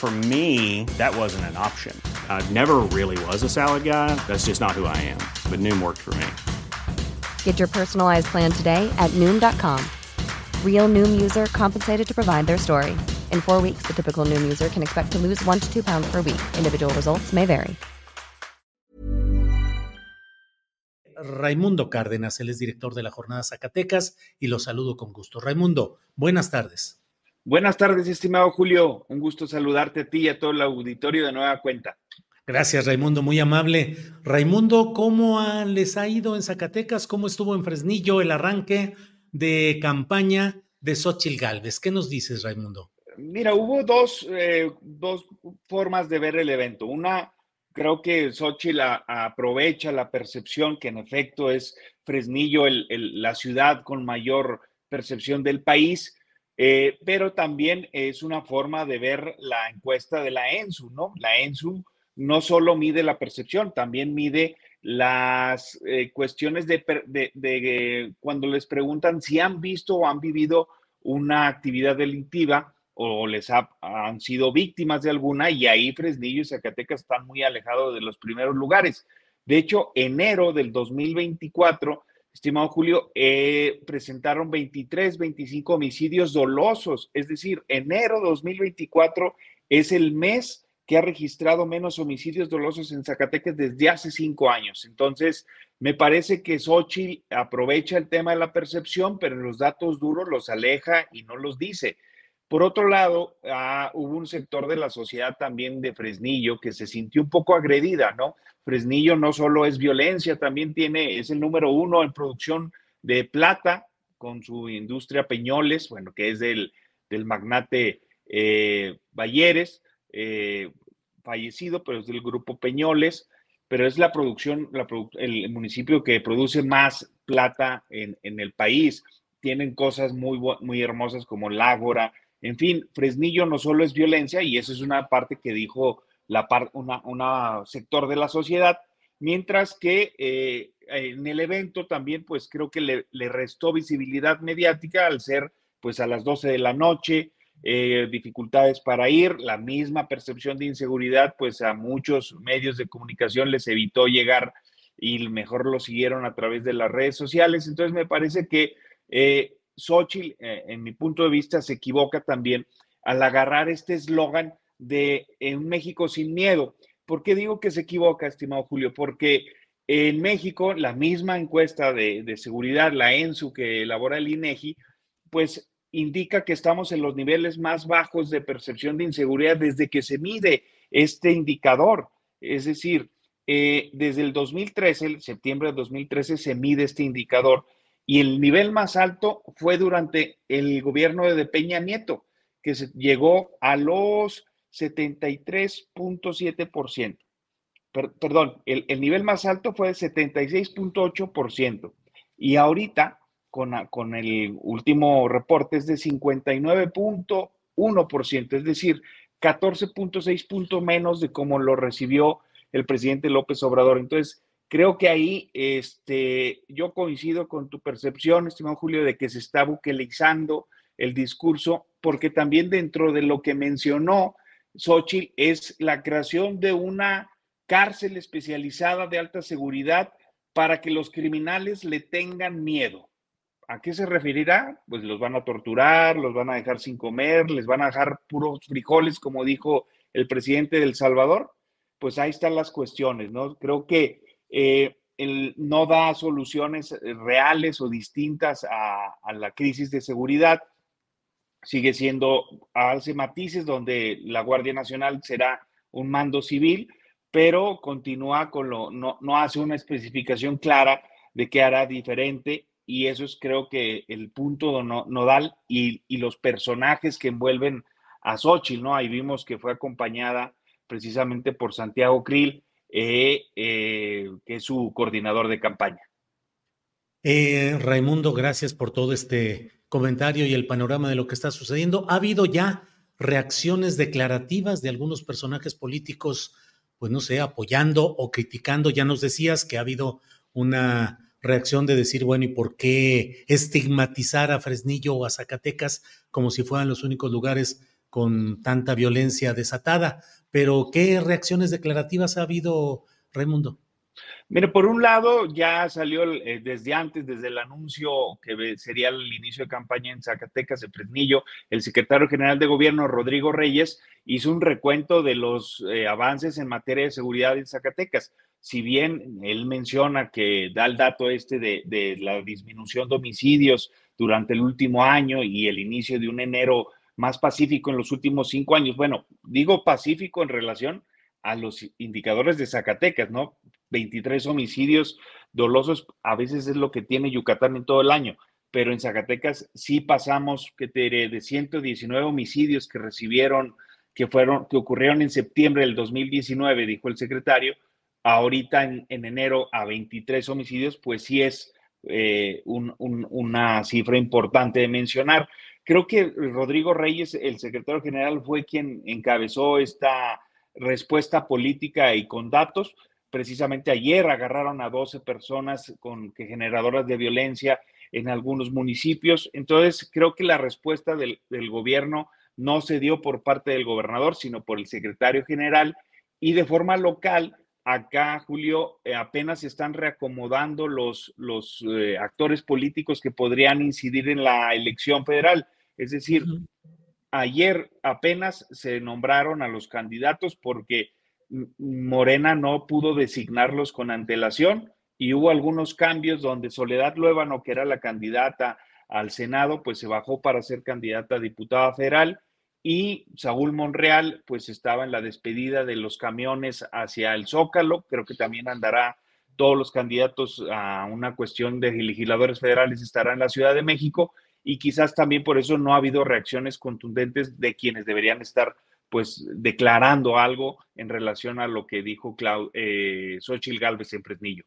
For me, that wasn't an option. I never really was a salad guy. That's just not who I am. But Noom worked for me. Get your personalized plan today at Noom.com. Real Noom user compensated to provide their story. In four weeks, the typical Noom user can expect to lose one to two pounds per week. Individual results may vary. Raimundo Cárdenas, él es director de la Jornada Zacatecas y lo saludo con gusto. Raimundo, buenas tardes. Buenas tardes, estimado Julio. Un gusto saludarte a ti y a todo el auditorio de nueva cuenta. Gracias, Raimundo, muy amable. Raimundo, ¿cómo les ha ido en Zacatecas? ¿Cómo estuvo en Fresnillo el arranque de campaña de Xochil Gálvez? ¿Qué nos dices, Raimundo? Mira, hubo dos, eh, dos formas de ver el evento. Una, creo que Xochitl aprovecha la percepción que en efecto es Fresnillo la ciudad con mayor percepción del país eh, pero también es una forma de ver la encuesta de la ENSU, ¿no? La ENSU no solo mide la percepción, también mide las eh, cuestiones de, de, cuando les preguntan si han visto o han vivido una actividad delictiva o les han sido víctimas de alguna y ahí Fresnillo y Zacatecas están muy alejados de los primeros lugares. De hecho, enero del 2024 estimado Julio, eh, presentaron 23, 25 homicidios dolosos, es decir, enero 2024 es el mes que ha registrado menos homicidios dolosos en Zacatecas desde hace cinco años. Entonces, me parece que Xochitl aprovecha el tema de la percepción, pero los datos duros los aleja y no los dice. Por otro lado, ah, hubo un sector de la sociedad también de Fresnillo que se sintió un poco agredida, ¿no? Fresnillo no solo es violencia, también tiene, es el número uno en producción de plata con su industria Peñoles, bueno, que es del, del magnate eh, eh, fallecido, pero es del grupo Peñoles, pero es la producción, el municipio que produce más plata en, en el país. Tienen cosas muy, muy hermosas como el Ágora, en fin, Fresnillo no solo es violencia, y eso es una parte que dijo la una, sector de la sociedad, mientras que eh, en el evento también, pues creo que le, restó visibilidad mediática al ser pues a las 12 de la noche, eh, dificultades para ir, la misma percepción de inseguridad, pues a muchos medios de comunicación les evitó llegar y mejor lo siguieron a través de las redes sociales. Entonces me parece que eh, Xochitl, eh, en mi punto de vista, se equivoca también al agarrar este eslogan de en México sin miedo. ¿Por qué digo que se equivoca, estimado Julio? Porque en México, la misma encuesta de, seguridad, la ENSU que elabora el INEGI, pues indica que estamos en los niveles más bajos de percepción de inseguridad desde que se mide este indicador. Es decir, eh, desde el 2013, el septiembre de 2013, se mide este indicador y el nivel más alto fue durante el gobierno de Peña Nieto, que se llegó a los 73.7%. perdón, el, el, nivel más alto fue de 76.8%. Y ahorita, con, con el último reporte, es de 59.1%, es decir, 14.6 puntos menos de cómo lo recibió el presidente López Obrador. Entonces, Creo que ahí este, yo coincido con tu percepción, estimado Julio, de que se está buquelizando el discurso, porque también dentro de lo que mencionó Xochitl es la creación de una cárcel especializada de alta seguridad para que los criminales le tengan miedo. ¿A qué se referirá? Pues los van a torturar, los van a dejar sin comer, les van a dejar puros frijoles, como dijo el presidente del Salvador. Pues ahí están las cuestiones, ¿no? Creo que eh, no da soluciones reales o distintas a, a la crisis de seguridad. Sigue siendo, hace matices donde la Guardia Nacional será un mando civil, pero continúa con lo, no, no hace una especificación clara de qué hará diferente y eso es creo que el punto nodal y, y los personajes que envuelven a Xochitl, ¿no? Ahí vimos que fue acompañada precisamente por Santiago Krill, eh, eh, que es su coordinador de campaña. Eh, Raimundo, gracias por todo este comentario y el panorama de lo que está sucediendo. ¿Ha habido ya reacciones declarativas de algunos personajes políticos, pues no sé, apoyando o criticando? Ya nos decías que ha habido una reacción de decir, bueno, ¿y por qué estigmatizar a Fresnillo o a Zacatecas como si fueran los únicos lugares con tanta violencia desatada? Pero, ¿qué reacciones declarativas ha habido, Raimundo? Mire, por un lado, ya salió eh, desde antes, desde el anuncio que sería el inicio de campaña en Zacatecas, en Fresnillo, el secretario general de gobierno, Rodrigo Reyes, hizo un recuento de los eh, avances en materia de seguridad en Zacatecas. Si bien él menciona que da el dato este de, de la disminución de homicidios durante el último año y el inicio de un enero más pacífico en los últimos cinco años, bueno, digo pacífico en relación a los indicadores de Zacatecas, ¿no? 23 homicidios dolosos, a veces es lo que tiene Yucatán en todo el año, pero en Zacatecas sí pasamos, que de 119 homicidios que recibieron, que fueron, que ocurrieron en septiembre del 2019, dijo el secretario, ahorita en, enero a 23 homicidios, pues sí es eh, una cifra importante de mencionar. Creo que Rodrigo Reyes, el secretario general, fue quien encabezó esta respuesta política y con datos. Precisamente ayer agarraron a 12 personas con generadoras de violencia en algunos municipios. Entonces, creo que la respuesta del, gobierno no se dio por parte del gobernador, sino por el secretario general y de forma local. Acá, Julio, eh, apenas están reacomodando los, los eh, actores políticos que podrían incidir en la elección federal. Es decir, ayer apenas se nombraron a los candidatos porque Morena no pudo designarlos con antelación y hubo algunos cambios donde Soledad Luébano, que era la candidata al Senado, pues se bajó para ser candidata a diputada federal y Saúl Monreal, pues estaba en la despedida de los camiones hacia el Zócalo, creo que también andará todos los candidatos a una cuestión de legisladores federales estarán en la Ciudad de México y quizás también por eso no ha habido reacciones contundentes de quienes deberían estar pues declarando algo en relación a lo que dijo Clau, eh, Xochitl Galvez en Fresnillo.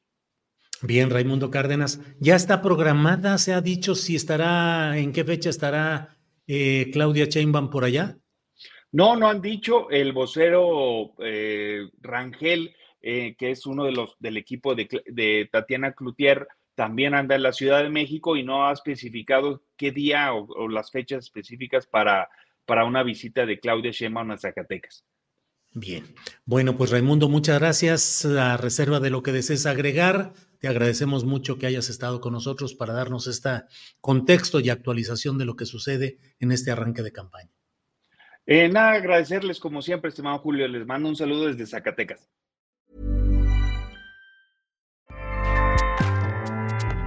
Bien, Raimundo Cárdenas, ¿ya está programada? ¿Se ha dicho si estará, en qué fecha estará eh, Claudia Sheinbaum por allá? No, no han dicho. El vocero eh, Rangel, eh, que es uno de los del equipo de, de Tatiana Cloutier, también anda en la Ciudad de México y no ha especificado qué día o, las fechas específicas para, para una visita de Claudia Sheinbaum a Zacatecas. Bien, bueno, pues Raimundo, muchas gracias. A reserva de lo que desees agregar, te agradecemos mucho que hayas estado con nosotros para darnos este contexto y actualización de lo que sucede en este arranque de campaña. Eh, nada, agradecerles como siempre, estimado Julio. Les mando un saludo desde Zacatecas.